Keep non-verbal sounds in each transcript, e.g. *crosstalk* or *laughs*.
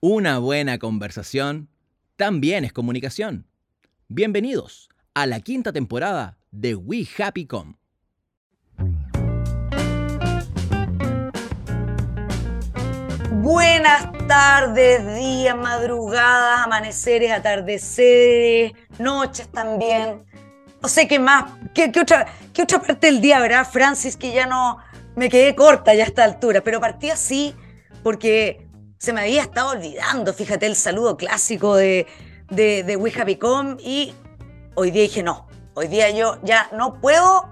Una buena conversación también es comunicación. Bienvenidos a la quinta temporada de We Happy Com. Buenas tardes, días, madrugadas, amaneceres, atardeceres, noches también. No sé qué más, qué, qué otra, qué otra parte del día, ¿verdad, Francis? Que ya no me quedé corta ya a esta altura, pero partí así porque se me había estado olvidando, fíjate, el saludo clásico de, de, de We Happy Com y hoy día dije no, hoy día yo ya no puedo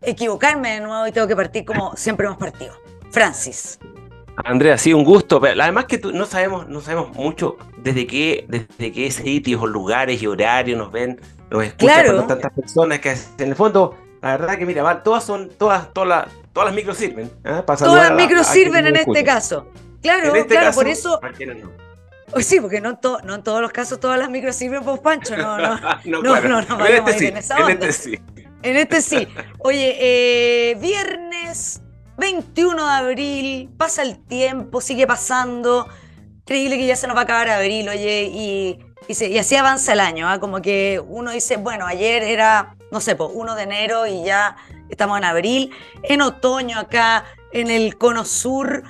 equivocarme de nuevo y tengo que partir como siempre hemos partido. Francis. Andrea, sí, un gusto. Pero además que tú, no sabemos, no sabemos mucho desde qué, desde qué sitios o lugares y horarios nos ven, nos escuchan Claro. tantas personas que en el fondo, la verdad que mira, va, todas son, todas, todas las, todas las micros sirven. ¿eh? Para Todas las micros a sirven en este caso. Claro, En este claro, caso, por eso. no. Oh, sí, porque no en, to- no en todos los casos todas las micros sirven, pues Pancho. No, no. *laughs* no, no, claro. no, no en vayamos este sí, en esa en onda. este sí. En este sí. Oye, eh, viernes 21 de abril, pasa el tiempo, sigue pasando. Increíble que ya se nos va a acabar abril, oye, y, y, se- y así avanza el año, ¿ah? Como que uno dice, bueno, ayer era, no sé, pues 1 de enero y ya estamos en abril, en otoño acá, en el cono sur,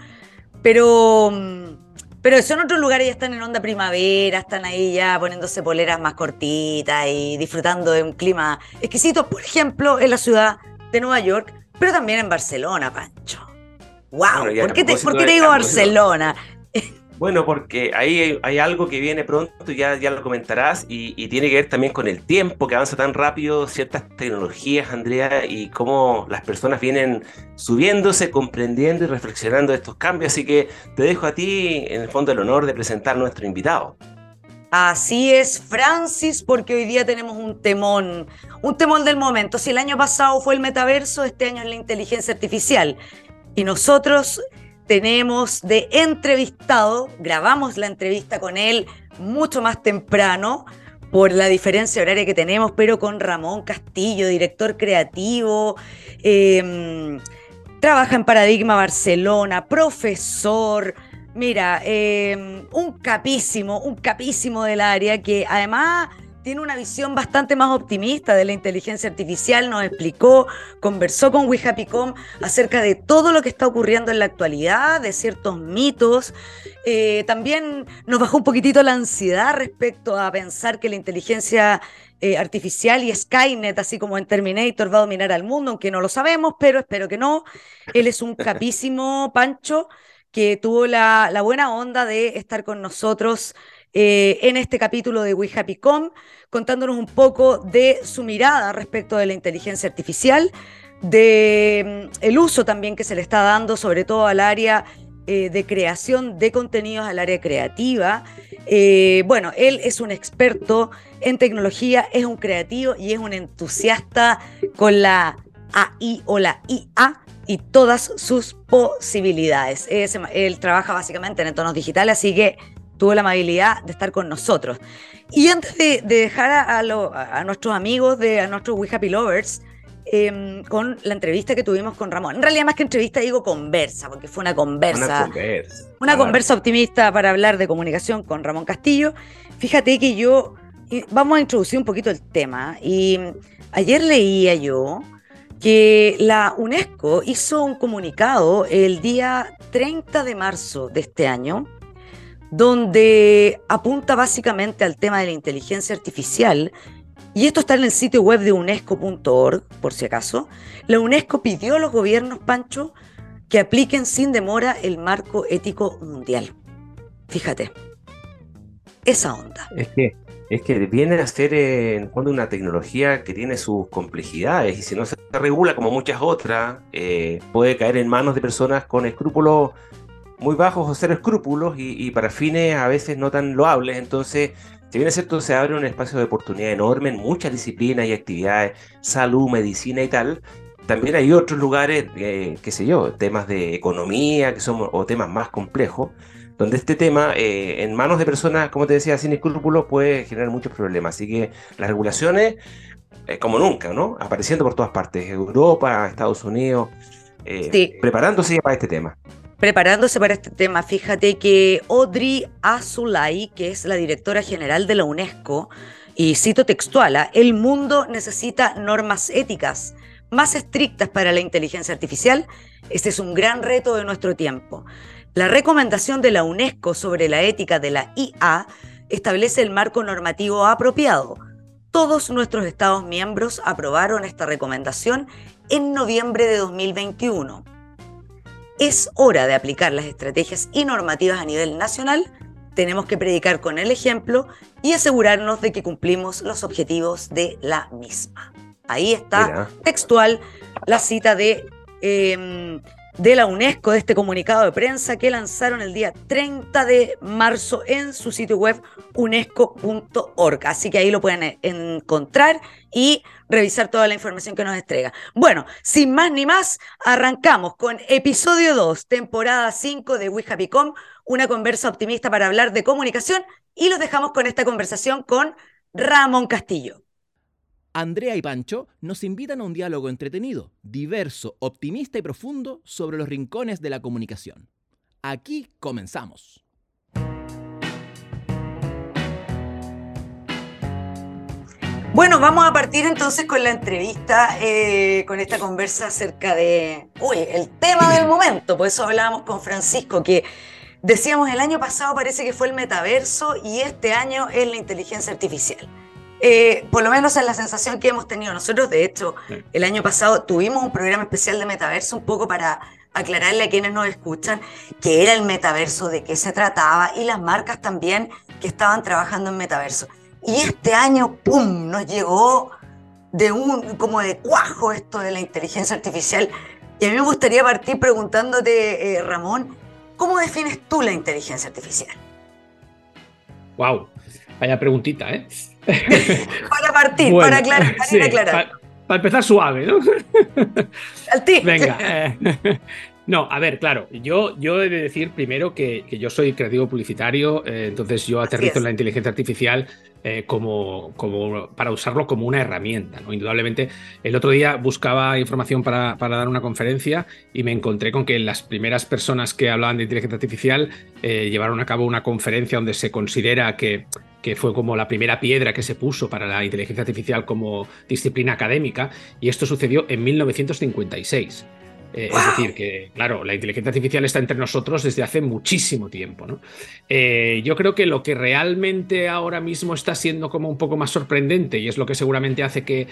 pero, mm, pero eso en otros lugares ya están en onda primavera, están ahí ya poniéndose poleras más cortitas y disfrutando de un clima exquisito, por ejemplo, en la ciudad de Nueva York, pero también en Barcelona, Pancho. ¡Wow! Bueno, ¿Por, qué te, propósito por qué de- te digo Barcelona? Bueno, porque ahí hay, algo que viene pronto, ya, ya lo comentarás, y, tiene que ver también con el tiempo que avanza tan rápido, ciertas tecnologías, Andrea, y cómo las personas vienen subiéndose, comprendiendo y reflexionando estos cambios. Así que te dejo a ti, en el fondo, el honor de presentar a nuestro invitado. Así es, Francis, porque hoy día tenemos un temón, un temón del momento. Si el año pasado fue el metaverso, este año es la inteligencia artificial. Y nosotros tenemos de entrevistado, grabamos la entrevista con él mucho más temprano por la diferencia horaria que tenemos, pero con Ramón Castillo, director creativo, eh, trabaja en Paradigma Barcelona, profesor, Mira, eh, un capísimo, un capísimo del área que además tiene una visión bastante más optimista de la inteligencia artificial, nos explicó, conversó con We Happy Com acerca de todo lo que está ocurriendo en la actualidad, de ciertos mitos. Eh, también nos bajó un poquitito la ansiedad respecto a pensar que la inteligencia eh, artificial y Skynet, así como en Terminator, va a dominar al mundo, aunque no lo sabemos, pero espero que no. Él es un *laughs* capísimo Pancho que tuvo la, la buena onda de estar con nosotros eh, en este capítulo de We Happy Com, contándonos un poco de su mirada respecto de la inteligencia artificial, de mm, el uso también que se le está dando, sobre todo al área eh, de creación de contenidos, al área creativa. Eh, bueno, él es un experto en tecnología, es un creativo y es un entusiasta con la AI o la IA y todas sus posibilidades. Es- él trabaja básicamente en entornos digitales, así que tuvo la amabilidad de estar con nosotros. Y antes de, de dejar a, a lo- a nuestros amigos, de, a nuestros We Happy Lovers, em, con la entrevista que tuvimos con Ramón. En realidad, más que entrevista, digo conversa, porque fue una conversa. Una conversa. Una Claro. conversa optimista para hablar de comunicación con Ramón Castillo. Fíjate que yo, vamos a introducir un poquito el tema. Y ayer leía yo que la UNESCO hizo un comunicado el día 30 de marzo de este año, donde apunta básicamente al tema de la inteligencia artificial. Y esto está en el sitio web de unesco.org, por si acaso. La UNESCO pidió a los gobiernos, Pancho, que apliquen sin demora el marco ético mundial. Fíjate, esa onda. Es que, es que viene a ser eh, en fondo una tecnología que tiene sus complejidades y si no se regula como muchas otras, eh, puede caer en manos de personas con escrúpulos muy bajos o cero escrúpulos y, y para fines a veces no tan loables. Entonces, si bien es cierto, se abre un espacio de oportunidad enorme en muchas disciplinas y actividades, salud, medicina y tal. También hay otros lugares, eh, qué sé yo, temas de economía que son, o temas más complejos, donde este tema, eh, en manos de personas, como te decía, sin escrúpulos, puede generar muchos problemas. Así que las regulaciones, eh, como nunca, ¿no? Apareciendo por todas partes, Europa, Estados Unidos, eh, Sí. preparándose para este tema. Preparándose para este tema, fíjate que Audrey Azulay, que es la directora general de la UNESCO, y cito textual, ¿ah? el mundo necesita normas éticas más estrictas para la inteligencia artificial. Este es un gran reto de nuestro tiempo. La recomendación de la UNESCO sobre la ética de la IA establece el marco normativo apropiado. Todos nuestros Estados miembros aprobaron esta recomendación en noviembre de 2021. Es hora de aplicar las estrategias y normativas a nivel nacional. Tenemos que predicar con el ejemplo y asegurarnos de que cumplimos los objetivos de la misma. Ahí está textual la cita de em, de la UNESCO, de este comunicado de prensa que lanzaron el día 30 de marzo en su sitio web unesco.org. Así que ahí lo pueden encontrar y revisar toda la información que nos entrega. Bueno, sin más ni más, arrancamos con episodio 2, temporada 5 de We una conversa optimista para hablar de comunicación y los dejamos con esta conversación con Ramón Castillo. Andrea y Pancho nos invitan a un diálogo entretenido, diverso, optimista y profundo sobre los rincones de la comunicación. Aquí comenzamos. Bueno, vamos a partir entonces con la entrevista, eh, con esta conversa acerca de, uy, el tema del momento. Por eso hablábamos con Francisco, que decíamos el año pasado parece que fue el metaverso y este año es la inteligencia artificial. Eh, por lo menos es la sensación que hemos tenido nosotros. De hecho, el año pasado tuvimos un programa especial de metaverso un poco para aclararle a quienes nos escuchan qué era el metaverso, de qué se trataba y las marcas también que estaban trabajando en metaverso. Y este año, ¡pum!, nos llegó de un, como de cuajo esto de la inteligencia artificial. Y a mí me gustaría partir preguntándote, eh, Ramón, ¿cómo defines tú la inteligencia artificial? Wow, vaya preguntita, ¿eh? *laughs* para partir, para aclarar. Para, empezar suave, ¿no? *laughs* Al. Venga. Eh, *laughs* no, a ver, claro, yo, yo he de decir primero que, yo soy creativo publicitario, eh, entonces yo aterrizo en la inteligencia artificial eh, como, como, para usarlo como una herramienta. ¿no? Indudablemente, el otro día buscaba información para, para, dar una conferencia y me encontré con que las primeras personas que hablaban de inteligencia artificial llevaron a cabo una conferencia donde se considera que que fue como la primera piedra que se puso para la inteligencia artificial como disciplina académica, y esto sucedió en 1956. Eh, es decir, que, claro, la inteligencia artificial está entre nosotros desde hace muchísimo tiempo. ¿no? Eh, yo creo que lo que realmente ahora mismo está siendo como un poco más sorprendente, y es lo que seguramente hace que,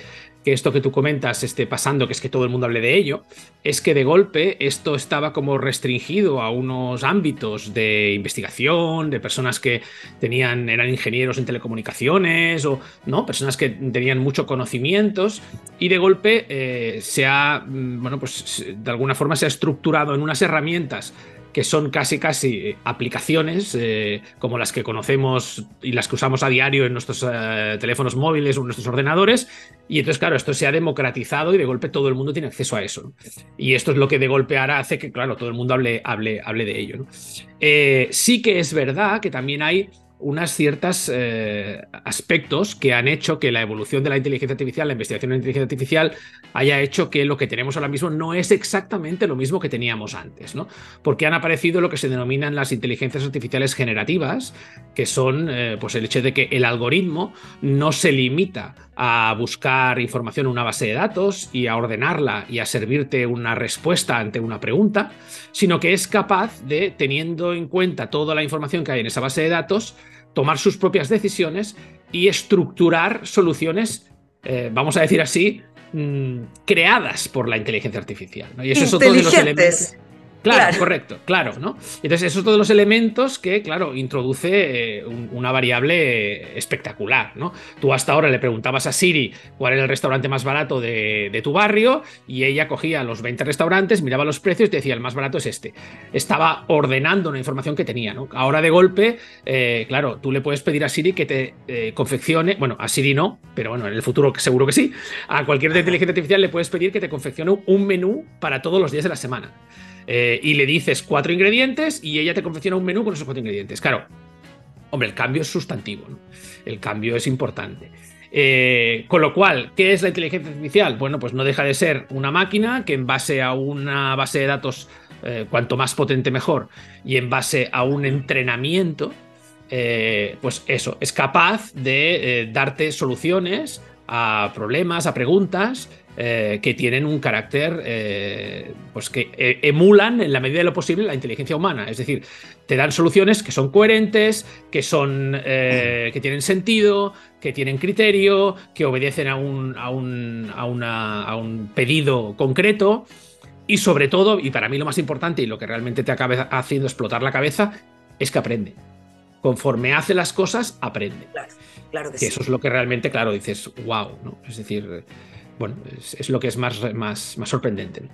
esto que tú comentas esté pasando, que es que todo el mundo hable de ello, es que de golpe esto estaba como restringido a unos ámbitos de investigación, de personas que tenían, eran ingenieros en telecomunicaciones, o no, personas que tenían mucho conocimientos, y de golpe eh, se ha, mm, bueno, pues de alguna forma se ha estructurado en unas herramientas que son casi casi eh, aplicaciones eh, como las que conocemos y las que usamos a diario en nuestros eh, teléfonos móviles o en nuestros ordenadores. Y entonces, claro, esto se ha democratizado y de golpe todo el mundo tiene acceso a eso. Y esto es lo que de golpe ahora hace que, claro, todo el mundo hable, hable, hable de ello. sí que es verdad que también hay unas ciertos eh, aspectos que han hecho que la evolución de la inteligencia artificial, la investigación en inteligencia artificial, haya hecho que lo que tenemos ahora mismo no es exactamente lo mismo que teníamos antes, ¿no? Porque han aparecido lo que se denominan las inteligencias artificiales generativas, que son eh, pues el hecho de que el algoritmo no se limita a buscar información en una base de datos y a ordenarla y a servirte una respuesta ante una pregunta, sino que es capaz de, teniendo en cuenta toda la información que hay en esa base de datos, tomar sus propias decisiones y estructurar soluciones, eh, vamos a decir así, mm, creadas por la inteligencia artificial. Y eso es otro de los elementos. Claro, correcto, claro, ¿no? Entonces, esos todos los elementos que, claro, introduce eh, una variable espectacular, ¿no? Tú hasta ahora le preguntabas a Siri cuál era el restaurante más barato de, tu barrio y ella cogía los 20 restaurantes, miraba los precios y te decía, el más barato es este. Estaba ordenando una información que tenía, ¿no? Ahora de golpe, eh, claro, tú le puedes pedir a Siri que te eh, confeccione, bueno, a Siri no, pero bueno, en el futuro seguro que sí, a cualquier inteligencia artificial le puedes pedir que te confeccione un menú para todos los días de la semana. Eh, y le dices cuatro ingredientes y ella te confecciona un menú con esos cuatro ingredientes. Claro, hombre, el cambio es sustantivo, el cambio es importante. Eh, con lo cual, ¿qué es la inteligencia artificial? Bueno, pues no deja de ser una máquina que en base a una base de datos eh, cuanto más potente mejor, y en base a un entrenamiento, pues eso, es capaz de darte soluciones a problemas, a preguntas que tienen un carácter, pues que emulan en la medida de lo posible la inteligencia humana. Es decir, te dan soluciones que son coherentes, que son, que tienen sentido, que tienen criterio, que obedecen a un, a un, a una, a un pedido concreto. Y sobre todo, y para mí lo más importante y lo que realmente te acaba haciendo explotar la cabeza, es que aprende. Conforme hace las cosas, aprende. Claro, claro que, Eso es lo que realmente, claro, dices, wow, ¿no? Es decir, bueno, es, lo que es más, más, más sorprendente.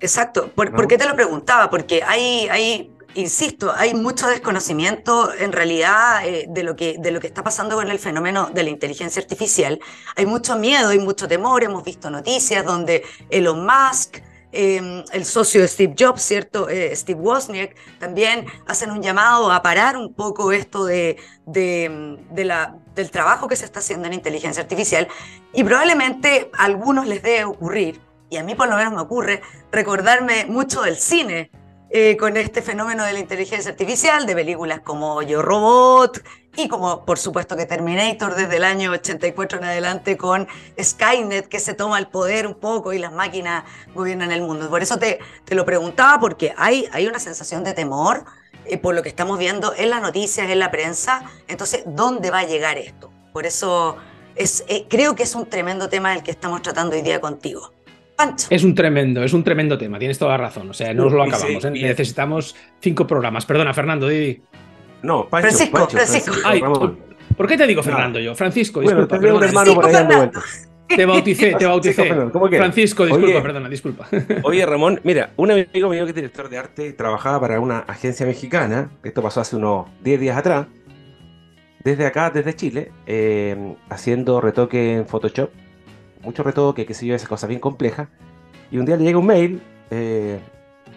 Exacto. ¿Por, qué te lo preguntaba? Porque hay, hay, insisto, hay mucho desconocimiento en realidad eh, de, lo que, de lo que está pasando con el fenómeno de la inteligencia artificial. Hay mucho miedo, hay mucho temor. Hemos visto noticias donde Elon Musk Em, el socio de Steve Jobs, ¿cierto? Eh, Steve Wozniak, también hacen un llamado a parar un poco esto de, de, la, del trabajo que se está haciendo en inteligencia artificial y probablemente a algunos les debe ocurrir, y a mí por lo menos me ocurre, recordarme mucho del cine eh, con este fenómeno de la inteligencia artificial, de películas como Yo Robot, y como por supuesto que Terminator desde el año 84 en adelante con Skynet que se toma el poder un poco y las máquinas gobiernan el mundo. Por eso te, te lo preguntaba porque hay, hay una sensación de temor eh, por lo que estamos viendo en las noticias, en la prensa. Entonces, ¿dónde va a llegar esto? Por eso es, eh, creo que es un tremendo tema el que estamos tratando hoy día contigo. Pancho. Es un tremendo, es un tremendo tema, tienes toda la razón. O sea, no nos lo acabamos. ¿eh? Necesitamos cinco programas. Perdona, Fernando, Didi. No, Francisco, Francisco. ¿Por qué te digo Fernando yo? Francisco, disculpa. Bueno, un hermano por ahí Te bauticé, te bauticé. Francisco, disculpa, perdona, disculpa. *laughs* Oye, Ramón, mira, un amigo mío que es director de arte trabajaba para una agencia mexicana, esto pasó hace unos 10 días atrás, desde acá, desde Chile, eh, haciendo retoque en Photoshop, mucho retoque, qué sé yo, esas cosas bien complejas, y un día le llega un mail eh,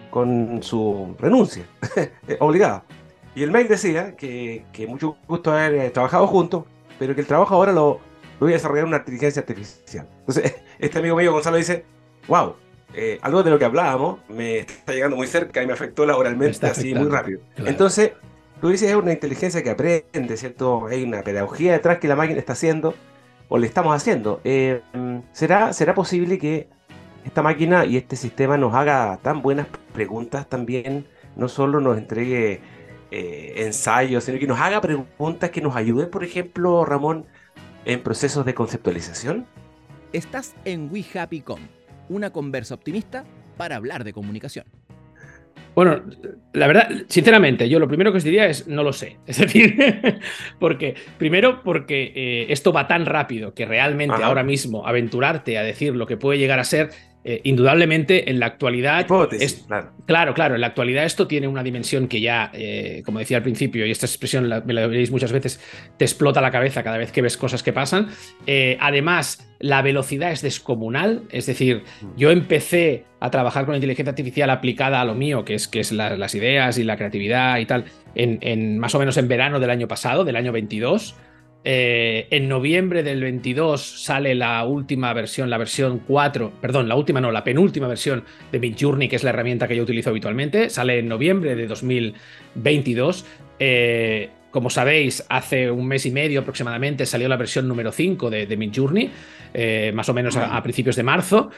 con su renuncia, *laughs* obligado. Y el mail decía que, que mucho gusto haber eh, trabajado juntos, pero que el trabajo ahora lo, lo voy a desarrollar una inteligencia artificial. Entonces, *laughs* este amigo mío Gonzalo dice, wow, eh, algo de lo que hablábamos me está llegando muy cerca y me afectó laboralmente así muy rápido. Entonces, tú dices, es una inteligencia que aprende, ¿cierto? Hay una pedagogía detrás que la máquina está haciendo o le estamos haciendo. Eh, ¿será, ¿Será posible que esta máquina y este sistema nos haga tan buenas preguntas también? No solo nos entregue eh, ensayos, sino que nos haga preguntas que nos ayuden, por ejemplo, Ramón, en procesos de conceptualización? Estás en We Happy una conversa optimista para hablar de comunicación. Bueno, la verdad, sinceramente, yo lo primero que os diría es no lo sé. *laughs* Es decir, porque, primero, porque eh, esto va tan rápido que realmente ahora mismo aventurarte a decir lo que puede llegar a ser eh, indudablemente en la actualidad. es, claro. claro. en la actualidad esto tiene una dimensión que ya, eh, como decía al principio, y esta expresión me la veréis muchas veces, te explota la cabeza cada vez que ves cosas que pasan. Eh, además, la velocidad es descomunal, es decir, yo empecé a trabajar con inteligencia artificial aplicada a lo mío, que es, que es las ideas y la creatividad y tal, en, en, más o menos en verano del año pasado, del año 22. Eh, en noviembre del 22 sale la última versión, la versión 4, perdón, la última no, la penúltima versión de Midjourney, que es la herramienta que yo utilizo habitualmente. Sale en noviembre de 2022. Eh, como sabéis, hace un mes y medio aproximadamente salió la versión número 5 de, de Midjourney, eh, más o menos a, principios de marzo.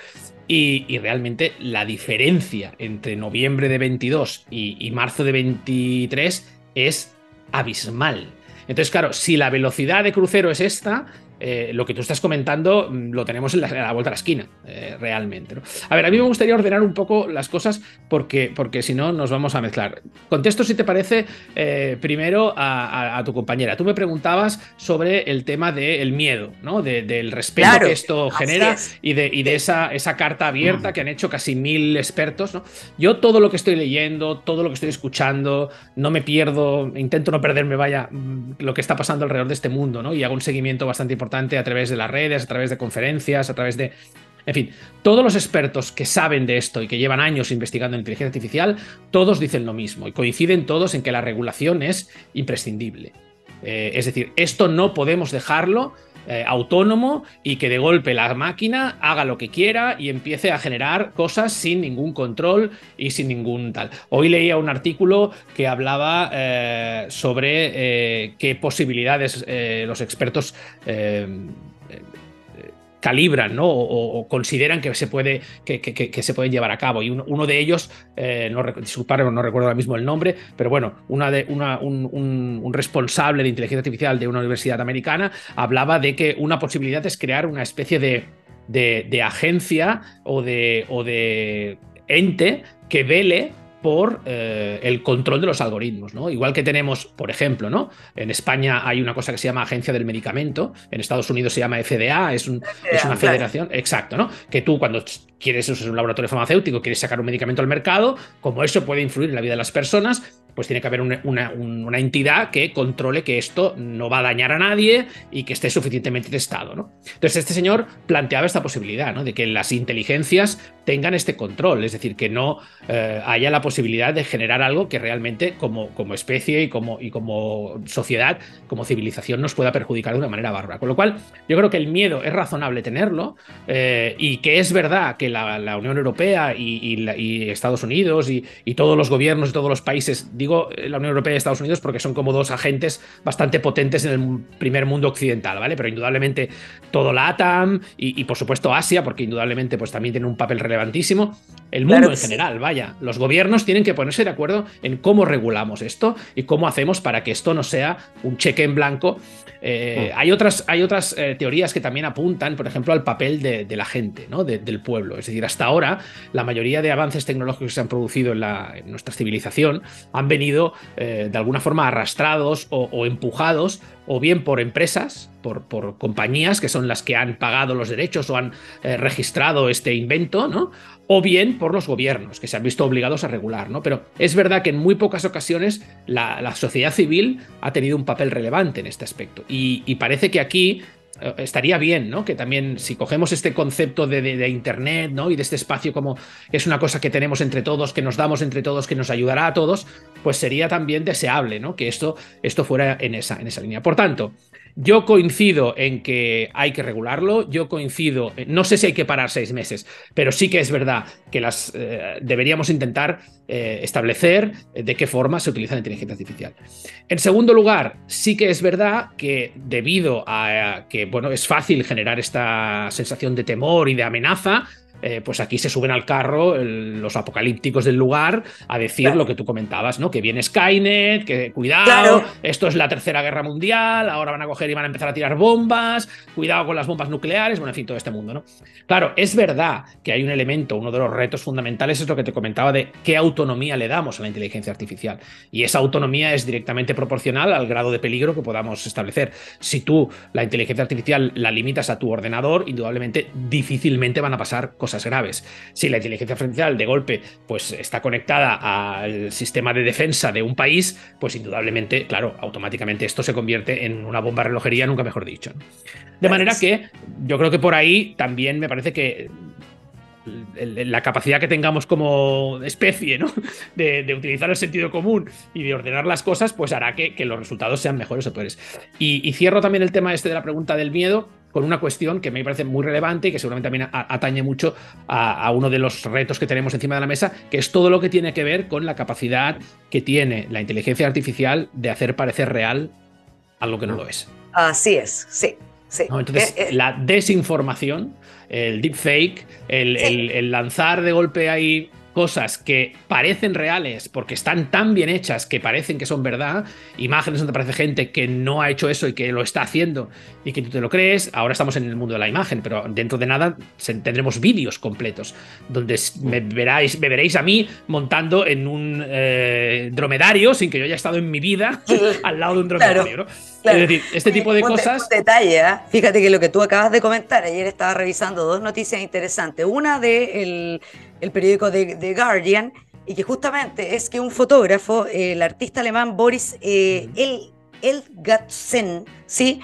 Y, realmente la diferencia entre noviembre de 22 y marzo de 23 es abismal. Entonces, claro, si la velocidad de crucero es esta, eh, lo que tú estás comentando mm, lo tenemos en la, vuelta a la esquina, eh, realmente. A ver, a mí me gustaría ordenar un poco las cosas porque, porque si no nos vamos a mezclar. Contesto, si te parece, eh, primero a, tu compañera. Tú me preguntabas sobre el tema del miedo, ¿no? del respeto que esto genera y de, y de esa, esa, carta abierta que han hecho casi mil expertos. ¿no? Yo todo lo que estoy leyendo, todo lo que estoy escuchando, no me pierdo, intento no perderme, vaya, mm, lo que está pasando alrededor de este mundo, ¿no? Y hago un seguimiento bastante importante a través de las redes, a través de conferencias, a través de... En fin, todos los expertos que saben de esto y que llevan años investigando inteligencia artificial, todos dicen lo mismo y coinciden todos en que la regulación es imprescindible. Eh, es decir, esto no podemos dejarlo eh, autónomo y que de golpe la máquina haga lo que quiera y empiece a generar cosas sin ningún control y sin ningún tal. Hoy leía un artículo que hablaba eh, sobre eh, qué posibilidades los expertos calibran ¿no? o, consideran que se, puede, que, se pueden llevar a cabo. Y uno, de ellos, eh, no, no recuerdo ahora mismo el nombre, pero bueno, una de, una, un, responsable de inteligencia artificial de una universidad americana hablaba de que una posibilidad es crear una especie de, de, agencia o de, o de ente que vele por eh, el control de los algoritmos, ¿no? Igual que tenemos, por ejemplo, ¿no? En España hay una cosa que se llama Agencia del Medicamento, en Estados Unidos se llama FDA, es, un, es una federación, exacto, ¿no? Que tú cuando quieres, es un laboratorio farmacéutico, quieres sacar un medicamento al mercado, como eso puede influir en la vida de las personas, pues tiene que haber una, entidad que controle que esto no va a dañar a nadie y que esté suficientemente testado. ¿no? Entonces, este señor planteaba esta posibilidad ¿no? de que las inteligencias tengan este control, es decir, que no eh, haya la posibilidad de generar algo que realmente como, como especie y como, y como sociedad, como civilización, nos pueda perjudicar de una manera bárbara. Con lo cual, yo creo que el miedo es razonable tenerlo eh, y que es verdad que la, Unión Europea y, Estados Unidos y, todos los gobiernos de todos los países digo eh, la Unión Europea y Estados Unidos porque son como dos agentes bastante potentes en el primer mundo occidental, ¿vale? Pero indudablemente todo la ATAM y, por supuesto Asia, porque indudablemente pues también tiene un papel relevantísimo. El mundo en general, vaya. Los gobiernos tienen que ponerse de acuerdo en cómo regulamos esto y cómo hacemos para que esto no sea un cheque en blanco. Eh, mm. Hay otras, hay otras eh, teorías que también apuntan, por ejemplo, al papel de, la gente, ¿no? del pueblo. Es decir, hasta ahora la mayoría de avances tecnológicos que se han producido en, la, en nuestra civilización han venido eh, de alguna forma arrastrados o, empujados o bien por empresas, por, por, compañías que son las que han pagado los derechos o han eh, registrado este invento, ¿no? O bien por los gobiernos, que se han visto obligados a regular, ¿no? Pero es verdad que en muy pocas ocasiones la, sociedad civil ha tenido un papel relevante en este aspecto. y parece que aquí estaría bien, ¿no? Que también si cogemos este concepto de, Internet, ¿no? Y de este espacio como es una cosa que tenemos entre todos, que nos damos entre todos, que nos ayudará a todos, pues sería también deseable, ¿no? Que esto, esto fuera en esa, en esa línea. Por tanto, yo coincido en que hay que regularlo, yo coincido, no sé si hay que parar seis meses, pero sí que es verdad que las eh, deberíamos intentar eh, establecer de qué forma se utiliza la inteligencia artificial. En segundo lugar, sí que es verdad que debido a que bueno, es fácil generar esta sensación de temor y de amenaza, eh, pues aquí se suben al carro los apocalípticos del lugar a decir lo que tú comentabas, ¿no? Que viene Skynet, que cuidado, esto es la tercera guerra mundial, ahora van a coger y van a empezar a tirar bombas, cuidado con las bombas nucleares, bueno, en fin, todo este mundo, ¿no? Claro, es verdad que hay un elemento, uno de los retos fundamentales es lo que te comentaba de qué autonomía le damos a la inteligencia artificial. Y esa autonomía es directamente proporcional al grado de peligro que podamos establecer. Si tú la inteligencia artificial la limitas a tu ordenador, indudablemente difícilmente van a pasar cosas graves. Si la inteligencia artificial de golpe pues, está conectada al sistema de defensa de un país, pues indudablemente, claro, automáticamente esto se convierte en una bomba relojería, nunca mejor dicho. De manera que yo creo que por ahí también me parece que la capacidad que tengamos como especie, ¿no? *laughs* De, utilizar el sentido común y de ordenar las cosas, pues hará que, los resultados sean mejores o peores. Y, y, cierro también el tema este de la pregunta del miedo con una cuestión que me parece muy relevante y que seguramente también atañe mucho a, uno de los retos que tenemos encima de la mesa, que es todo lo que tiene que ver con la capacidad que tiene la inteligencia artificial de hacer parecer real algo que no lo es. Así es, sí. sí. Entonces, eh, eh. la desinformación, el deepfake, el, el lanzar de golpe ahí cosas que parecen reales porque están tan bien hechas que parecen que son verdad, imágenes donde aparece gente que no ha hecho eso y que lo está haciendo y que tú te lo crees, ahora estamos en el mundo de la imagen, pero dentro de nada tendremos vídeos completos donde me, veráis, me veréis a mí montando en un eh, dromedario sin que yo haya estado en mi vida *laughs* al lado de un dromedario. Es decir, este tipo de cosas... detalle, ¿eh? fíjate que lo que tú acabas de comentar, ayer estaba revisando dos noticias interesantes, una de el el periódico de, The Guardian, y que justamente es que un fotógrafo, el artista alemán Boris eh, El, Elgatsen, ¿sí?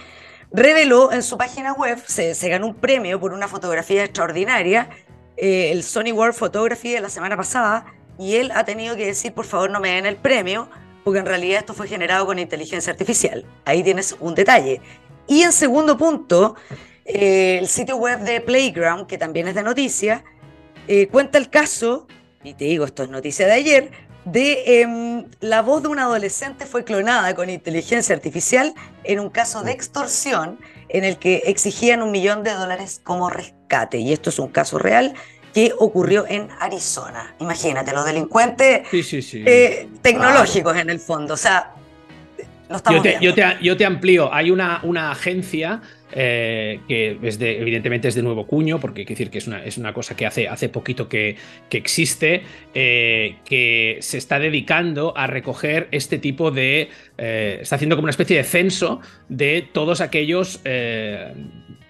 reveló en su página web, se, ganó un premio por una fotografía extraordinaria, eh, el Sony World Photography de la semana pasada, y él ha tenido que decir, por favor, no me den el premio, porque en realidad esto fue generado con inteligencia artificial. Ahí tienes un detalle. Y en segundo punto, eh, el sitio web de Playground, que también es de noticias, eh, cuenta el caso, y te digo, esto es noticia de ayer, de em, la voz de un adolescente fue clonada con inteligencia artificial en un caso de extorsión en el que exigían un millón de dólares como rescate. Y esto es un caso real que ocurrió en Arizona. Imagínate, los delincuentes eh, tecnológicos en el fondo. O sea, yo, te, yo, te, amplío. Hay una, una agencia eh, que es de, evidentemente es de nuevo cuño, porque hay que decir que es una, es una cosa que hace, hace poquito que, que existe, eh, que se está dedicando a recoger este tipo de... Eh, está haciendo como una especie de censo de todos aquellos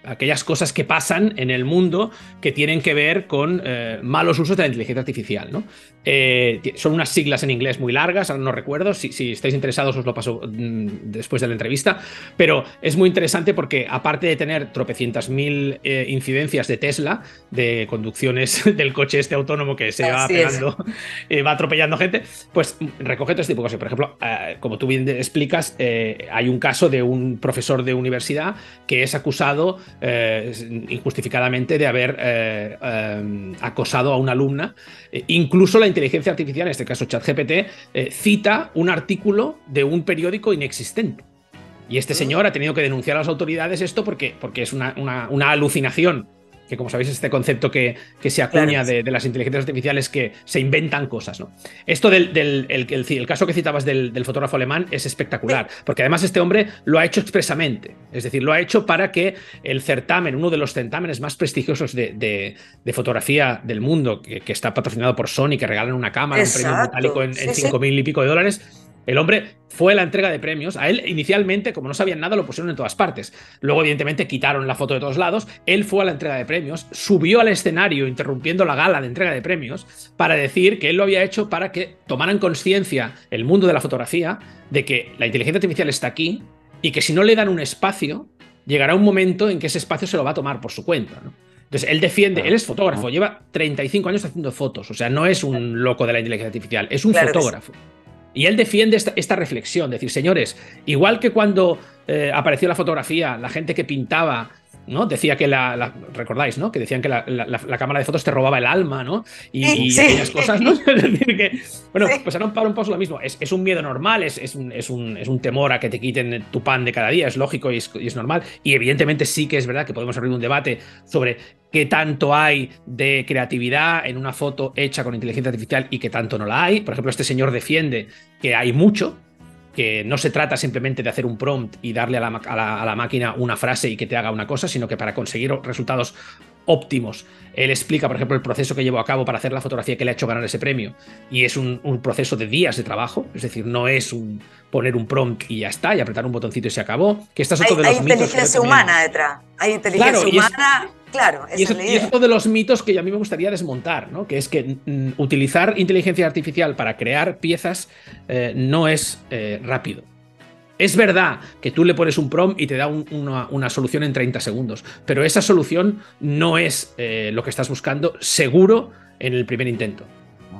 aquellas cosas que pasan en el mundo que tienen que ver con eh, malos usos de la inteligencia artificial. ¿no? Eh, son unas siglas en inglés muy largas, ahora no recuerdo, si, si estáis interesados os lo paso mm, después de la entrevista, pero es muy interesante porque aparte de tener tropecientas mil eh, incidencias de Tesla, de conducciones *laughs* del coche este autónomo que se va pegando, *laughs* va atropellando gente, pues recoge todo este tipo de cosas. Por ejemplo, como tú bien explicas, hay un caso de un profesor de universidad que es acusado eh, injustificadamente de haber eh, eh, acosado a una alumna. incluso la inteligencia artificial, en este caso ChatGPT, cita un artículo de un periódico inexistente. Y este señor ha tenido que denunciar a las autoridades esto porque, porque es una, una alucinación que como sabéis es este concepto que, que se acuña de, las inteligencias artificiales que se inventan cosas. ¿no? Esto del, el, caso que citabas del, fotógrafo alemán es espectacular, porque además este hombre lo ha hecho expresamente, es decir, lo ha hecho para que el certamen, uno de los certámenes más prestigiosos de, fotografía del mundo, que, está patrocinado por Sony, que regalan una cámara, un premio metálico en, en 5.000 y pico de dólares, el hombre fue a la entrega de premios. A él inicialmente, como no sabían nada, lo pusieron en todas partes. Luego, evidentemente, quitaron la foto de todos lados. Él fue a la entrega de premios, subió al escenario interrumpiendo la gala de entrega de premios para decir que él lo había hecho para que tomaran conciencia el mundo de la fotografía de que la inteligencia artificial está aquí y que si no le dan un espacio, llegará un momento en que ese espacio se lo va a tomar por su cuenta. Entonces, él defiende, él es fotógrafo, lleva 35 años haciendo fotos, o sea, no es un loco de la inteligencia artificial, es un fotógrafo. Y él defiende esta, reflexión, decir, señores, igual que cuando eh, apareció la fotografía, la gente que pintaba ¿no? Decía que la, recordáis, ¿no? Que decían que la, cámara de fotos te robaba el alma, ¿no? Y, aquellas cosas, ¿no? *laughs* es decir, que, bueno, pues ahora para un paso lo mismo. Es, un miedo normal, es, es, un, es, un, temor a que te quiten tu pan de cada día, es lógico y es, normal. Y evidentemente sí que es verdad que podemos abrir un debate sobre qué tanto hay de creatividad en una foto hecha con inteligencia artificial y qué tanto no la hay. Por ejemplo, este señor defiende que hay mucho, que no se trata simplemente de hacer un prompt y darle a la, máquina una frase y que te haga una cosa, sino que para conseguir resultados óptimos. Él explica, por ejemplo, el proceso que llevó a cabo para hacer la fotografía que le ha hecho ganar ese premio. Y es un, proceso de días de trabajo, es decir, no es un poner un prompt y ya está, y apretar un botoncito y se acabó. Que hay, de los hay inteligencia humana detrás. Hay inteligencia humana Claro, y, es, uno de los mitos que a mí me gustaría desmontar, ¿no? Que es que mm, utilizar inteligencia artificial para crear piezas eh, no es eh, rápido. Es verdad que tú le pones un prompt y te da una, solución en 30 segundos, pero esa solución no es eh, lo que estás buscando seguro en el primer intento.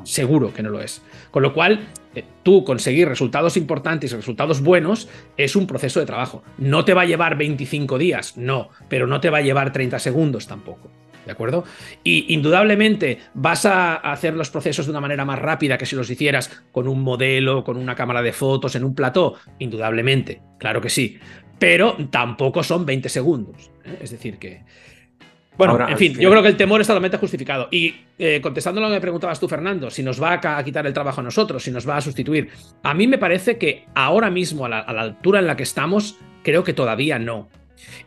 Seguro que no lo es. Con lo cual, eh, tú conseguir resultados importantes y resultados buenos es un proceso de trabajo. No te va a llevar 25 días, no, pero no te va a llevar 30 segundos tampoco. ¿De acuerdo? Y indudablemente vas a hacer los procesos de una manera más rápida que si los hicieras con un modelo, con una cámara de fotos, en un plató. Indudablemente, claro que sí. Pero tampoco son 20 segundos. ¿eh? Es decir, que, bueno, en fin, yo creo que el temor es totalmente justificado. Y eh, contestando lo que me preguntabas tú, Fernando, si nos va a quitar el trabajo a nosotros, si nos va a sustituir, a mí me parece que ahora mismo, a la, altura en la que estamos, creo que todavía no.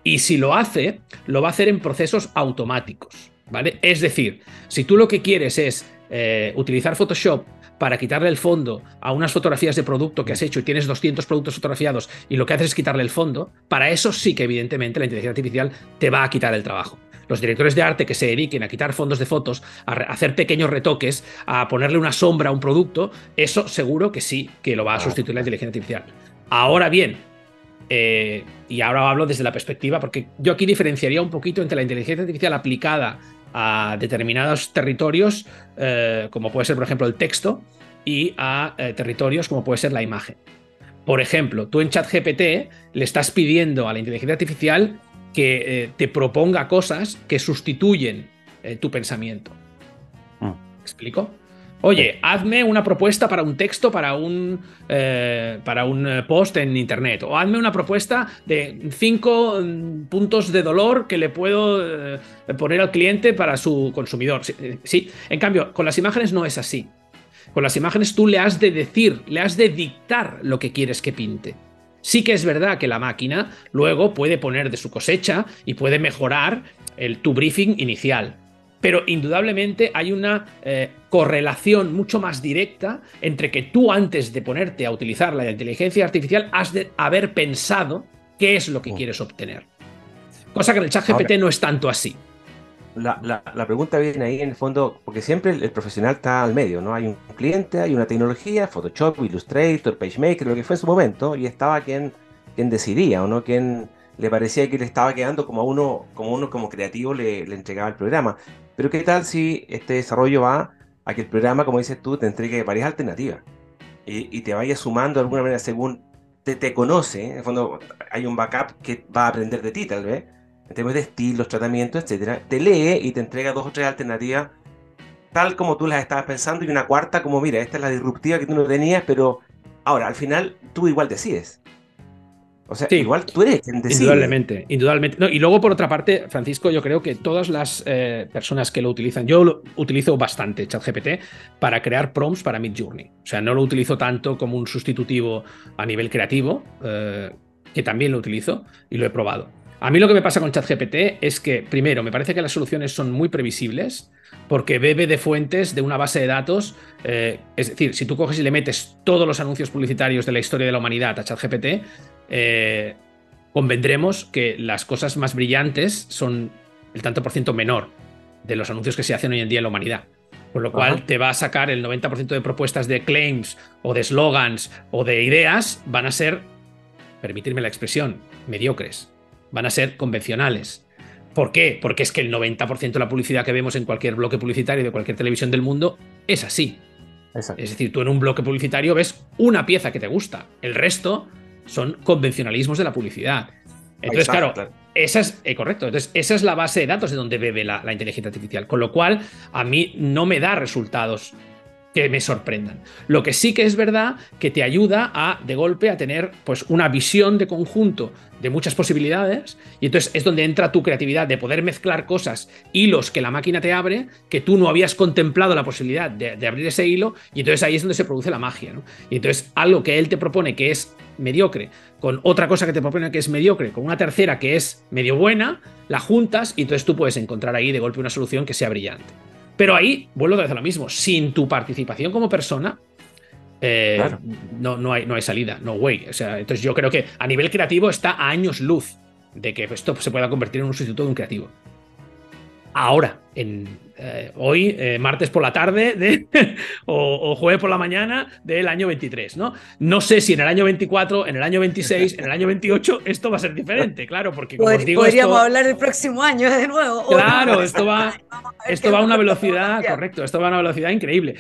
Y si lo hace, lo va a hacer en procesos automáticos, ¿vale? Es decir, si tú lo que quieres es eh, utilizar Photoshop para quitarle el fondo a unas fotografías de producto que has hecho y tienes 200 productos fotografiados y lo que haces es quitarle el fondo, para eso sí que evidentemente la inteligencia artificial te va a quitar el trabajo los directores de arte que se dediquen a quitar fondos de fotos, a hacer pequeños retoques, a ponerle una sombra a un producto, eso seguro que sí, que lo va a sustituir la inteligencia artificial. Ahora bien, eh, y ahora hablo desde la perspectiva, porque yo aquí diferenciaría un poquito entre la inteligencia artificial aplicada a determinados territorios, eh, como puede ser, por ejemplo, el texto, y a eh, territorios como puede ser la imagen. Por ejemplo, tú en ChatGPT le estás pidiendo a la inteligencia artificial que eh, te proponga cosas que sustituyen tu pensamiento. ¿Me mm. explico? Oye, hazme una propuesta para un texto, para un, eh, para un post en internet. O hazme una propuesta de cinco mm, puntos de dolor que le puedo poner al cliente para su consumidor. sí, en cambio, con las imágenes no es así. Con las imágenes tú le has de decir, le has de dictar lo que quieres que pinte. Sí que es verdad que la máquina luego puede poner de su cosecha y puede mejorar el, tu briefing inicial. Pero indudablemente hay una eh, correlación mucho más directa entre que tú antes de ponerte a utilizar la inteligencia artificial has de haber pensado qué es lo que oh. quieres obtener. Cosa que en el chat GPT no es tanto así la, pregunta viene ahí en el fondo, porque siempre el, profesional está al medio, ¿no? Hay un cliente, hay una tecnología, Photoshop, Illustrator, PageMaker, lo que fue en su momento, y estaba quien, quien decidía, ¿o no? Quien le parecía que le estaba quedando como a uno, como uno como creativo le, le entregaba el programa. Pero ¿qué tal si este desarrollo va a que el programa, como dices tú, te entregue varias alternativas y, y te vaya sumando de alguna manera según te, te conoce? En el fondo hay un backup que va a aprender de ti, tal vez en términos de estilos, tratamientos, etcétera, te lee y te entrega dos o tres alternativas tal como tú las estabas pensando y una cuarta como, mira, esta es la disruptiva que tú no tenías, pero ahora, al final, tú igual decides. O sea, igual tú eres quien decide. Indudablemente, indudablemente. y luego, por otra parte, Francisco, yo creo que todas las eh, personas que lo utilizan, yo lo utilizo bastante ChatGPT para crear prompts para Midjourney. O sea, no lo utilizo tanto como un sustitutivo a nivel creativo, eh, que también lo utilizo y lo he probado. A mí lo que me pasa con ChatGPT es que, primero, me parece que las soluciones son muy previsibles porque bebe de fuentes de una base de datos. Eh, es decir, si tú coges y le metes todos los anuncios publicitarios de la historia de la humanidad a ChatGPT, eh, convendremos que las cosas más brillantes son el tanto por ciento menor de los anuncios que se hacen hoy en día en la humanidad. Por lo cual te va a sacar el 90% de propuestas de claims o de slogans o de ideas van a ser, permitirme la expresión, mediocres van a ser convencionales. ¿Por qué? Porque es que el 90% de la publicidad que vemos en cualquier bloque publicitario de cualquier televisión del mundo es así. Es decir, tú en un bloque publicitario ves una pieza que te gusta, el resto son convencionalismos de la publicidad. Entonces, claro, esa es eh, correcto. Entonces, esa es la base de datos de donde bebe la, la inteligencia artificial. Con lo cual, a mí no me da resultados que me sorprendan. Lo que sí que es verdad que te ayuda a, de golpe, a tener pues una visión de conjunto de muchas posibilidades y entonces es donde entra tu creatividad de poder mezclar cosas, hilos que la máquina te abre, que tú no habías contemplado la posibilidad de, abrir ese hilo y entonces ahí es donde se produce la magia. Y entonces algo que él te propone que es mediocre, con otra cosa que te propone que es mediocre, con una tercera que es medio buena, la juntas y entonces tú puedes encontrar ahí de golpe una solución que sea brillante. Pero ahí, vuelvo a decir lo mismo, sin tu participación como persona, eh, no, no, hay, no hay salida, no way. O sea, entonces yo creo que a nivel creativo está a años luz de que esto se pueda convertir en un sustituto de un creativo. Ahora, en, eh, hoy, eh, martes por la tarde de, *laughs* o, jueves por la mañana del año 23, ¿no? No sé si en el año 24, en el año 26, en el año 28 esto va a ser diferente, claro, porque como os digo... Podríamos hablar el próximo año de nuevo. *laughs* Claro, esto va, *laughs* esto va a una velocidad, correcto, esto va a una velocidad increíble.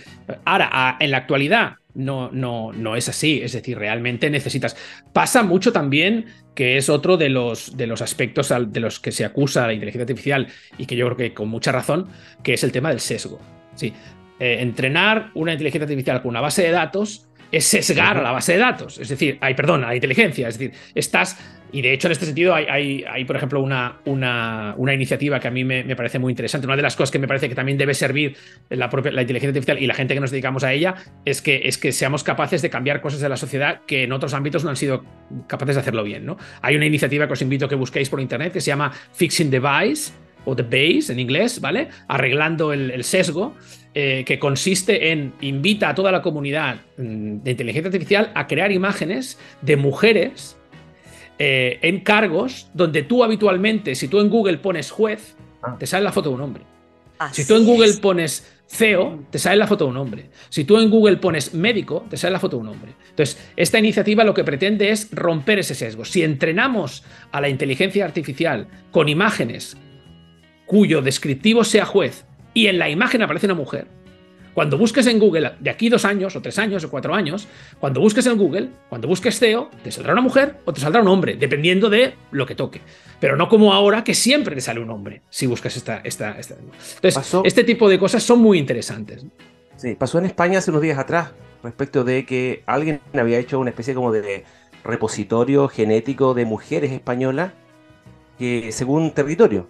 Ahora, en la actualidad, no, no, no es así. Es decir, realmente necesitas. Pasa mucho también, que es otro de los, de los aspectos de los que se acusa la inteligencia artificial y que yo creo que con mucha razón, que es el tema del sesgo. Sí. Eh, entrenar una inteligencia artificial con una base de datos es sesgar a la base de datos. Es decir, hay, perdón, a la inteligencia. Es decir, estás y de hecho, en este sentido, hay, hay, por ejemplo, una, una, una, iniciativa que a mí me, parece muy interesante. Una de las cosas que me parece que también debe servir la, propia, la inteligencia artificial y la gente que nos dedicamos a ella es que, es que seamos capaces de cambiar cosas de la sociedad que en otros ámbitos no han sido capaces de hacerlo bien. ¿no? Hay una iniciativa que os invito a que busquéis por internet que se llama Fixing Device o The Base en inglés, ¿vale? Arreglando el, sesgo, eh, que consiste en invita a toda la comunidad mm, de inteligencia artificial a crear imágenes de mujeres eh, en cargos donde tú habitualmente, si tú en Google pones juez, ah. te sale la foto de un hombre. si tú en Google pones CEO, te sale la foto de un hombre. Si tú en Google pones médico, te sale la foto de un hombre. Entonces, esta iniciativa lo que pretende es romper ese sesgo. Si entrenamos a la inteligencia artificial con imágenes cuyo descriptivo sea juez y en la imagen aparece una mujer, Cuando busques en Google, de aquí dos años, o tres años, o cuatro años, cuando busques en Google, cuando busques CEO, te saldrá una mujer o te saldrá un hombre, dependiendo de lo que toque. Pero no como ahora, que siempre te sale un hombre, si buscas esta... esta, Entonces, este tipo de cosas son muy interesantes. Sí, pasó en España hace unos días atrás, respecto de que alguien había hecho una especie como de repositorio genético de mujeres españolas que según territorio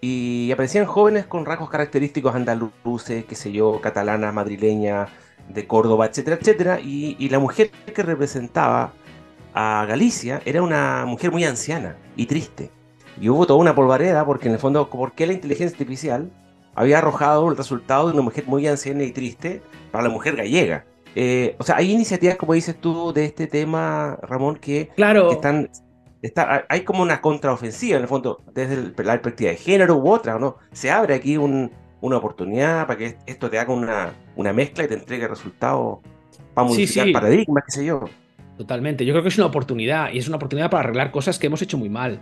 y aparecían jóvenes con rasgos característicos andaluces, qué sé yo, catalanas, madrileñas, de Córdoba, etcétera, etcétera. Y, la mujer que representaba a Galicia era una mujer muy anciana y triste. Y hubo toda una polvareda porque en el fondo, ¿por qué la inteligencia artificial había arrojado el resultado de una mujer muy anciana y triste para la mujer gallega? Eh, o sea, hay iniciativas, como dices tú, de este tema, Ramón, que, claro. que están hay como una contraofensiva en el fondo, desde la perspectiva de género u otra, ¿no? Se abre aquí una oportunidad para que esto te haga una, una mezcla y te entregue resultados para modificar paradigmas, qué sé yo. Totalmente, yo creo que es una oportunidad y es una oportunidad para arreglar cosas que hemos hecho muy mal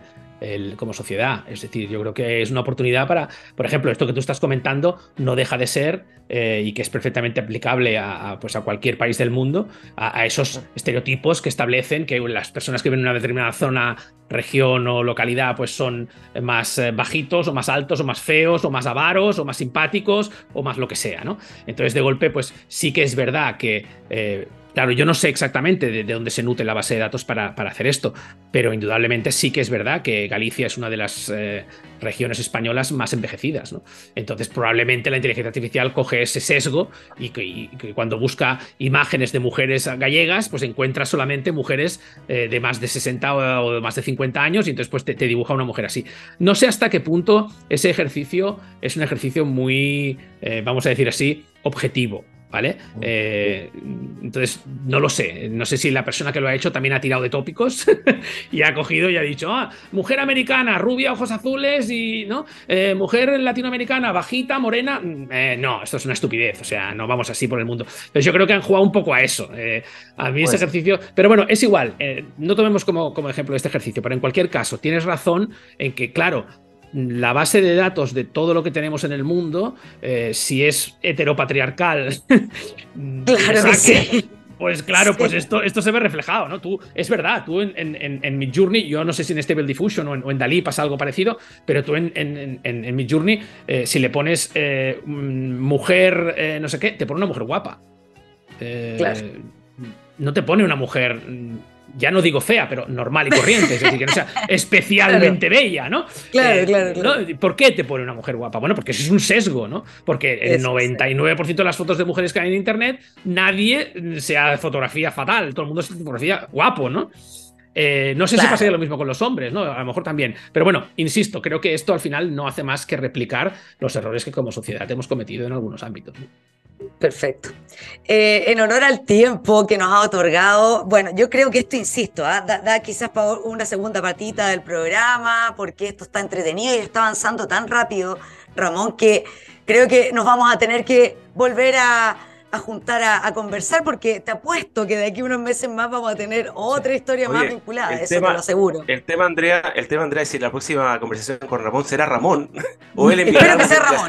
como sociedad. Es decir, yo creo que es una oportunidad para, por ejemplo, esto que tú estás comentando no deja de ser eh, y que es perfectamente aplicable a, pues a cualquier país del mundo, a, esos estereotipos que establecen que las personas que viven en una determinada zona, región o localidad, pues son más eh, bajitos o más altos o más feos o más avaros o más simpáticos o más lo que sea, ¿no? Entonces, de golpe, pues sí que es verdad que eh, Claro, yo no sé exactamente de, dónde se nutre la base de datos para, hacer esto, pero indudablemente sí que es verdad que Galicia es una de las eh, regiones españolas más envejecidas. ¿no? Entonces, probablemente la inteligencia artificial coge ese sesgo y cuando busca imágenes de mujeres gallegas, pues encuentra solamente mujeres eh, de más de 60 o, de más de 50 años y entonces pues te, te, dibuja una mujer así. No sé hasta qué punto ese ejercicio es un ejercicio muy, eh, vamos a decir así, objetivo. ¿Vale? Eh, entonces, no lo sé. No sé si la persona que lo ha hecho también ha tirado de tópicos *laughs* y ha cogido y ha dicho, ah, mujer americana, rubia, ojos azules y, ¿no? Eh, mujer latinoamericana, bajita, morena. Mm, eh, no, esto es una estupidez. O sea, no vamos así por el mundo. Pero yo creo que han jugado un poco a eso. a mí ese pues ejercicio. Pero bueno, es igual. no tomemos como, como ejemplo este ejercicio, pero en cualquier caso, tienes razón en que, claro, la base de datos de todo lo que tenemos en el mundo, eh, si es heteropatriarcal, *laughs* claro sí. Pues claro, pues esto, esto se ve reflejado, ¿no? Tú, es verdad, tú en, en, en Midjourney, yo no sé si en Stable Diffusion o en, o en Dalí pasa algo parecido, pero tú en, en, Midjourney, eh, si le pones eh, mujer, no sé qué, te pone una mujer guapa. claro. No te pone una mujer ya no digo fea, pero normal y corriente, es decir, que no sea *laughs* especialmente bella, ¿no? Claro, eh, claro, claro. ¿Por qué te pone una mujer guapa? Bueno, porque eso es un sesgo, ¿no? Porque el 99% de las fotos de mujeres que hay en internet, nadie se hace fotografía fatal, todo el mundo se fotografía guapo, ¿no? Eh, no sé si pasaría lo mismo con los hombres, ¿no? A lo mejor también. Pero bueno, insisto, creo que esto al final no hace más que replicar los errores que como sociedad hemos cometido en algunos ámbitos. Perfecto. Eh, en honor al tiempo que nos ha otorgado, bueno, yo creo que esto, insisto, ¿ah? da, quizás para una segunda patita del programa, porque esto está entretenido y está avanzando tan rápido, Ramón, que creo que nos vamos a tener que volver a, juntar a, conversar, porque te apuesto que de aquí a unos meses más vamos a tener otra historia más vinculada, eso te lo aseguro. El tema, Andrea, el tema, Andrea, es si la próxima conversación con Ramón será Ramón, *laughs* o él *laughs* Espero que sea Ramón.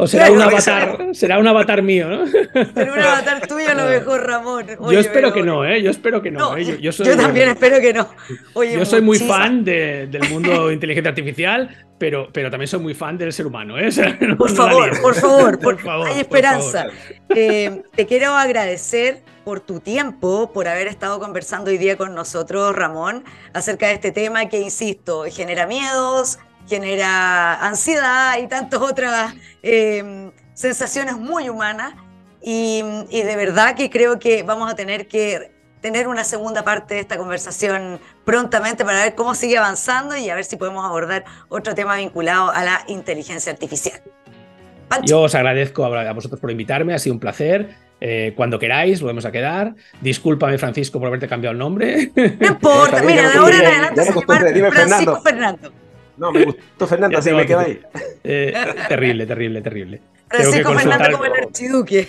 O será un avatar, será un avatar mío, ¿no? Será un avatar tuyo a lo *laughs* mejor, Ramón. yo espero que no, ¿eh? Yo espero que no. ¿eh? Yo, también espero que no. yo soy muy fan del mundo *laughs* de inteligencia artificial, pero, pero también soy muy fan del ser humano, ¿eh? *laughs* por, favor, por, favor, por favor, hay esperanza. Eh, te quiero agradecer por tu tiempo, por haber estado conversando hoy día con nosotros, Ramón, acerca de este tema que, insisto, genera miedos, genera ansiedad y tantas otras eh, sensaciones muy humanas. Y, de verdad que creo que vamos a tener que tener una segunda parte de esta conversación prontamente para ver cómo sigue avanzando y a ver si podemos abordar otro tema vinculado a la inteligencia artificial. Yo os agradezco a vosotros por invitarme, ha sido un placer. Eh, cuando queráis, volvemos a quedar. Discúlpame, Francisco, por haberte cambiado el nombre. No importa, mira, de ahora en adelante se llama Francisco Fernando. No, me gustó Fernando, así me quedo ahí. Eh, terrible, terrible, terrible. Francisco Fernando como el archiduque.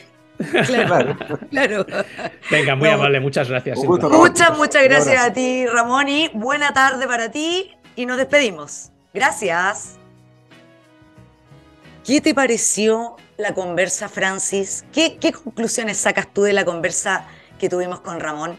Claro, claro. Venga, muy amable, muchas gracias. muchas, muchas gracias a ti, Ramón, y buena tarde para ti y nos despedimos. Gracias. ¿Qué te pareció la conversa, Francis? ¿Qué, ¿Qué conclusiones sacas tú de la conversa que tuvimos con Ramón?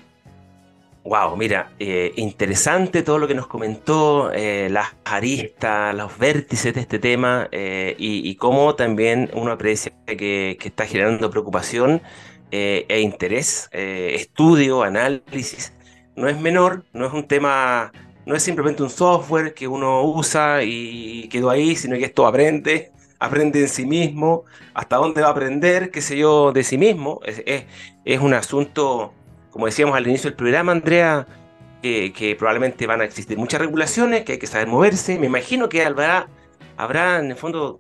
Wow, mira, eh, interesante todo lo que nos comentó, eh, las aristas, los vértices de este tema eh, y, cómo también uno aprecia que, está generando preocupación e interés, estudio, análisis. No es menor, no es un tema, no es simplemente un software que uno usa y quedó ahí, sino que esto aprende, aprende en sí mismo, hasta dónde va a aprender, qué sé yo, de sí mismo. Es un asunto como decíamos al inicio del programa, Andrea, que, probablemente van a existir muchas regulaciones, que hay que saber moverse. Me imagino que habrá, habrá en el fondo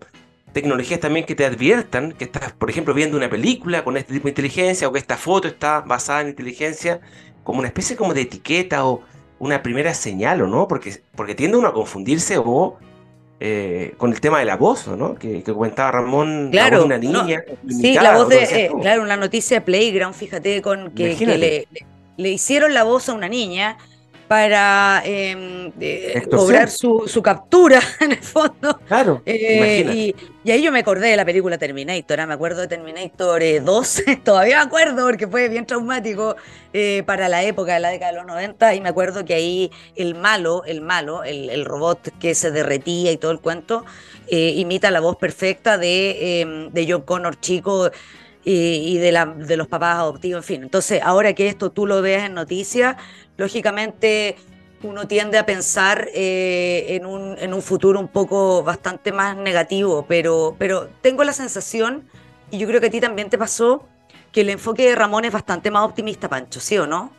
tecnologías también que te adviertan que estás, por ejemplo, viendo una película con este tipo de inteligencia o que esta foto está basada en inteligencia, como una especie como de etiqueta o una primera señal, ¿o no? Porque, porque tiende uno a confundirse o eh, con el tema de la voz, ¿no? Que, comentaba Ramón, claro, la voz de una niña. sí, la voz de, eh, claro, una noticia de Playground, fíjate, con que, le, le, hicieron la voz a una niña para em, cobrar su, captura, *laughs* en el fondo. Claro. Eh, y, ahí yo me acordé de la película Terminator, ¿ah? me acuerdo de Terminator 2, eh, *laughs* todavía me acuerdo porque fue bien traumático eh, para la época de la década de los 90, y me acuerdo que ahí el malo, el malo, el, robot que se derretía y todo el cuento, imita la voz perfecta de, em, de John Connor chico y, de, la, de los papás adoptivos, en fin. Entonces, ahora que esto tú lo veas en noticias, lógicamente uno tiende a pensar eh, en, un, en, un, futuro un poco bastante más negativo, pero, pero tengo la sensación, y yo creo que a ti también te pasó, que el enfoque de Ramón es bastante más optimista, Pancho, ¿sí o no?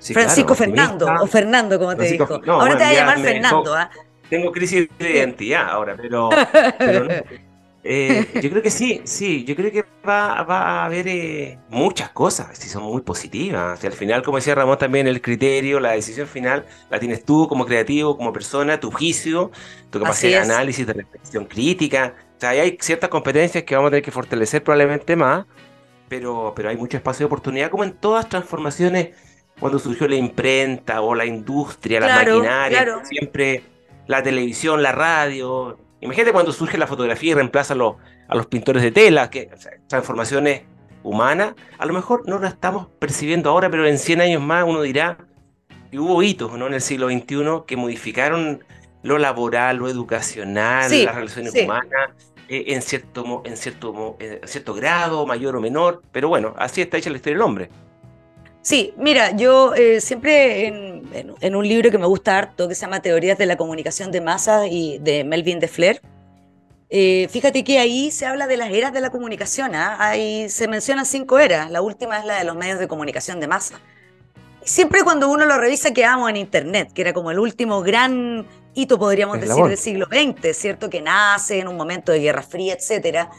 Francisco Fernando, o Fernando, como te dijo. ahora te voy a llamar Fernando. ¿ah? Tengo crisis de identidad ahora, pero, *laughs* pero no, eh, yo creo *laughs* que sí, sí, yo creo que va, a haber eh, muchas cosas, si son muy positivas. al final, como decía Ramón, también el criterio, la decisión final, la tienes tú como creativo, como persona, tu juicio, tu capacidad de análisis, de reflexión crítica. O sea, hay ciertas competencias que vamos a tener que fortalecer probablemente más, pero, pero hay mucho espacio de oportunidad, como en todas transformaciones, cuando surgió la imprenta o la industria, la maquinaria, siempre la televisión, la radio, Imagínate cuando surge la fotografía y reemplaza a los, a los pintores de tela, que transformaciones humanas, a lo mejor no la estamos percibiendo ahora, pero en 100 años más uno dirá que hubo hitos ¿no? en el siglo XXI que modificaron lo laboral, lo educacional, las relaciones humanas, eh, en, cierto, en, cierto, en cierto grado, mayor o menor, pero bueno, así está hecha la historia del hombre. Sí, mira, yo eh, siempre en, un libro que me gusta harto, que se llama Teorías de la Comunicación de Masas y de Melvin de Flair, eh, fíjate que ahí se habla de las eras de la comunicación, ¿ah? ahí se mencionan cinco eras, la última es la de los medios de comunicación de masa. Siempre cuando uno lo revisa quedamos en Internet, que era como el último gran hito, podríamos decir, del siglo XX, ¿cierto? Que nace en un momento de Guerra Fría, etcétera.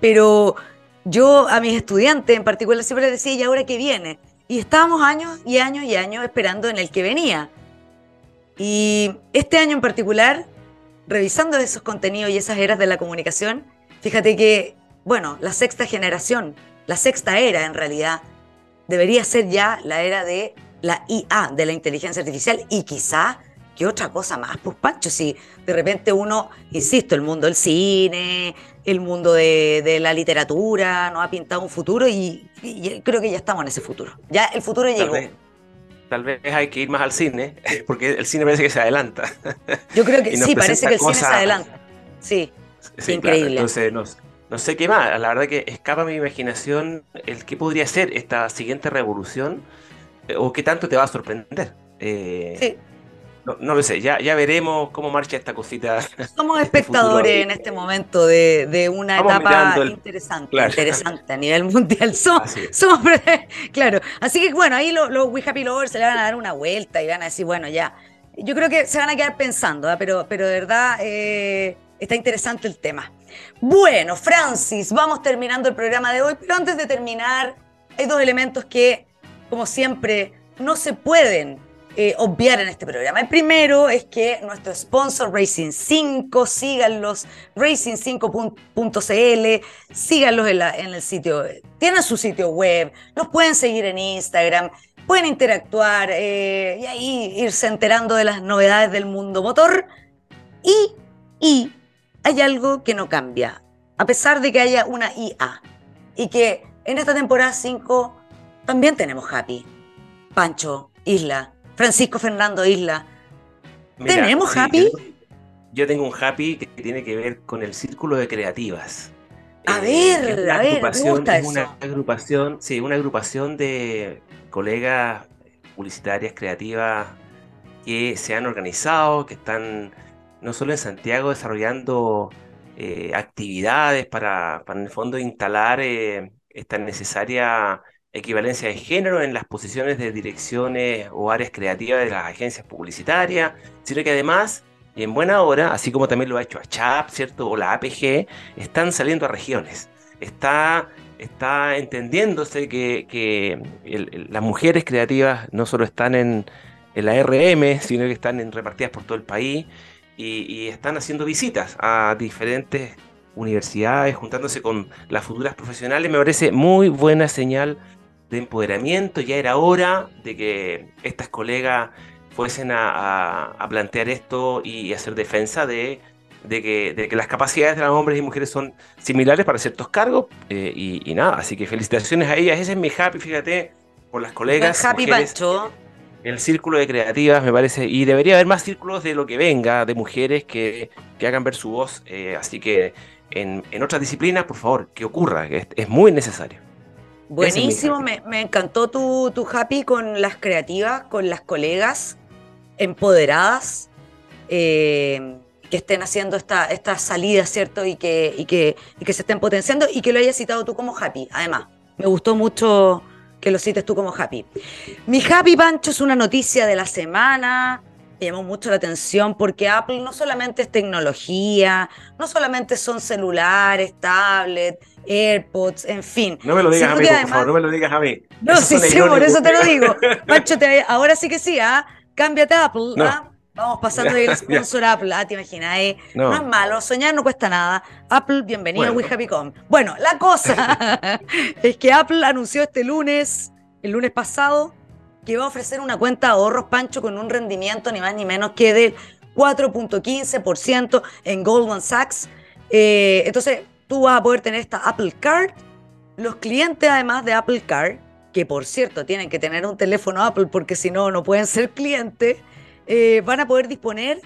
Pero yo a mis estudiantes en particular siempre les decía, ¿y ahora qué viene? Y estábamos años y años y años esperando en el que venía. Y este año en particular, revisando esos contenidos y esas eras de la comunicación, fíjate que, bueno, la sexta generación, la sexta era en realidad, debería ser ya la era de la IA, de la inteligencia artificial, y quizá ¿qué otra cosa más? Pues Pancho, si de repente uno, insisto, el mundo del cine, el mundo de, la literatura, nos ha pintado un futuro y, creo que ya estamos en ese futuro. Ya el futuro llegó. tal vez hay que ir más al cine, *laughs* porque el cine parece que se adelanta. Yo creo que *laughs* sí, parece que el cine se adelanta. Sí, increíble. Entonces, no, sé qué más. La verdad que escapa mi imaginación el qué podría ser esta siguiente revolución eh, o qué tanto te va a sorprender. Eh, sí. No, lo sé, ya, ya veremos cómo marcha esta cosita. *laughs* Somos este espectadores en este momento de, una etapa interesante, interesante a nivel mundial. *laughs* Somos, claro. Así que bueno, ahí los, We Happy Lovers se le van a dar una vuelta y van a decir, bueno, ya. Yo creo que se van a quedar pensando, ¿ah? pero, pero de verdad eh, está interesante el tema. Bueno, Francis, vamos terminando el programa de hoy, pero antes de terminar, hay dos elementos que, como siempre, no se pueden eh, obviar en este programa. El primero es que nuestro sponsor Racing 5, síganlos, racing5.cl, síganlos en, en el sitio, tienen su sitio web, los pueden seguir en Instagram, pueden interactuar eh, y ahí irse enterando de las novedades del mundo motor. Y, y hay algo que no cambia. a pesar de que haya una IA. Y que en esta temporada 5 también tenemos Happy. Pancho, Isla, Francisco Fernando Isla. ¿Tenemos Happy? Yo, tengo un Happy que tiene que ver con el círculo de creativas. A eh, ver, a ver, me gusta es una agrupación, sí, una agrupación de colegas publicitarias creativas que se han organizado, que están no solo en Santiago desarrollando eh, actividades para, para, en el fondo, instalar eh, esta necesaria equivalencia de género en las posiciones de direcciones o áreas creativas de las agencias publicitarias, sino que además, y en buena hora, así como también lo ha hecho a CHAP, ¿cierto? O la APG, están saliendo a regiones. Está, está entendiéndose que, que las mujeres creativas no solo están en, en la RM, sino que están en, repartidas por todo el país y, están haciendo visitas a diferentes universidades, juntándose con las futuras profesionales. Me parece muy buena señal de empoderamiento. Ya era hora de que estas colegas fuesen a, plantear esto y hacer defensa de, que, las capacidades de los hombres y mujeres son similares para ciertos cargos. Eh, y, nada, así que felicitaciones a ellas. Ese es mi happy, fíjate, por las colegas. Happy Pancho el círculo de creativas, me parece, y debería haber más círculos de lo que venga, de mujeres que, hagan ver su voz. Eh, así que en, otras disciplinas, por favor, que ocurra, que es, muy necesario. Buenísimo, me, encantó tu, tu happy con las creativas, con las colegas empoderadas. Eh, que estén haciendo esta, esta salida, ¿cierto? Y que, y, que, y que se estén potenciando y que lo hayas citado tú como happy. Además, me gustó mucho que lo cites tú como happy. Mi happy, Pancho, es una noticia de la semana. Me llamó mucho la atención porque Apple no solamente es tecnología, no solamente son celulares, tablets, AirPods, en fin. No me lo digas a mí, por favor, no me lo digas a mí. No, sí, sí, por eso te lo digo. *laughs* Pancho, ahora sí que sí, ¿ah? Cámbiate a Apple, ¿ah? Vamos pasando del *laughs* sponsor Apple, ah, te imaginas, eh? no. es malo, soñar no cuesta nada. Apple, bienvenido a We Happy Bueno, la cosa *laughs* es que Apple anunció este lunes, el lunes pasado, que va a ofrecer una cuenta de ahorros, Pancho, con un rendimiento ni más ni menos que del 4.15% en Goldman Sachs. Eh, entonces, tú vas a poder tener esta Apple Card. Los clientes, además de Apple Card, que por cierto tienen que tener un teléfono Apple porque si no, no pueden ser clientes eh, van a poder disponer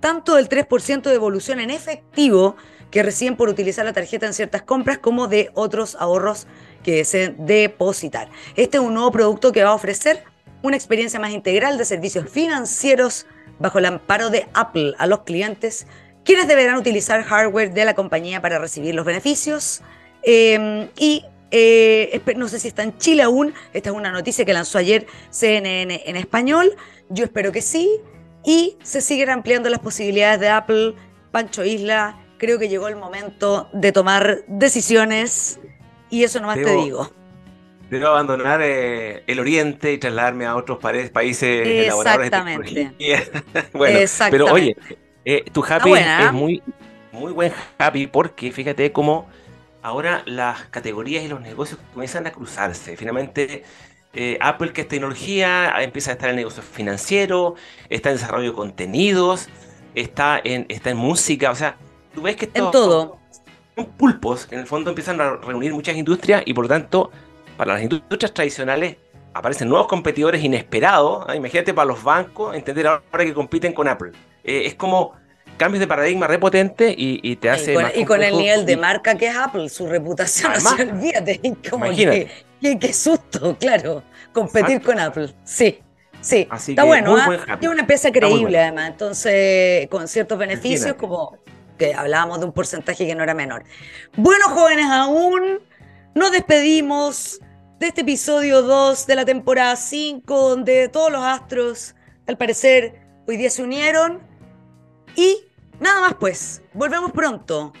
tanto del 3% de devolución en efectivo que reciben por utilizar la tarjeta en ciertas compras como de otros ahorros que deseen depositar. Este es un nuevo producto que va a ofrecer una experiencia más integral de servicios financieros bajo el amparo de Apple a los clientes, quienes deberán utilizar hardware de la compañía para recibir los beneficios. Em, y eh, no sé si está en Chile aún, esta es una noticia que lanzó ayer CNN en español, yo espero que sí. Y se siguen ampliando las posibilidades de Apple. Pancho Isla, creo que llegó el momento de tomar decisiones. Y eso nomás te digo. Debo abandonar eh, el Oriente y trasladarme a otros países Exactamente. *laughs* bueno, pero oye, eh, tu happy es ¿eh? muy, muy buen happy porque fíjate cómo ahora las categorías y los negocios comienzan a cruzarse. Finalmente eh, Apple, que es tecnología, empieza a estar en el negocio financiero, está en desarrollo de contenidos, está en, está en música, o sea, tú ves que en todo. Son pulpos, en el fondo empiezan a reunir muchas industrias y por lo tanto, para las industrias tradicionales aparecen nuevos competidores inesperados. ¿ah? Imagínate para los bancos entender ahora que compiten con Apple. Eh, es como cambios de paradigma repotente y, te hace. Y con, el nivel de marca que es Apple, su reputación, Además, olvídate, *laughs* como que, qué, susto, claro, competir con Apple. Sí, sí. está bueno, ¿eh? es una empresa creíble además, entonces con ciertos beneficios como que hablábamos de un porcentaje que no era menor. Bueno, jóvenes, aún nos despedimos este episodio 2 de la temporada 5, donde todos los astros, al parecer, hoy día se unieron. Y nada más pues, volvemos pronto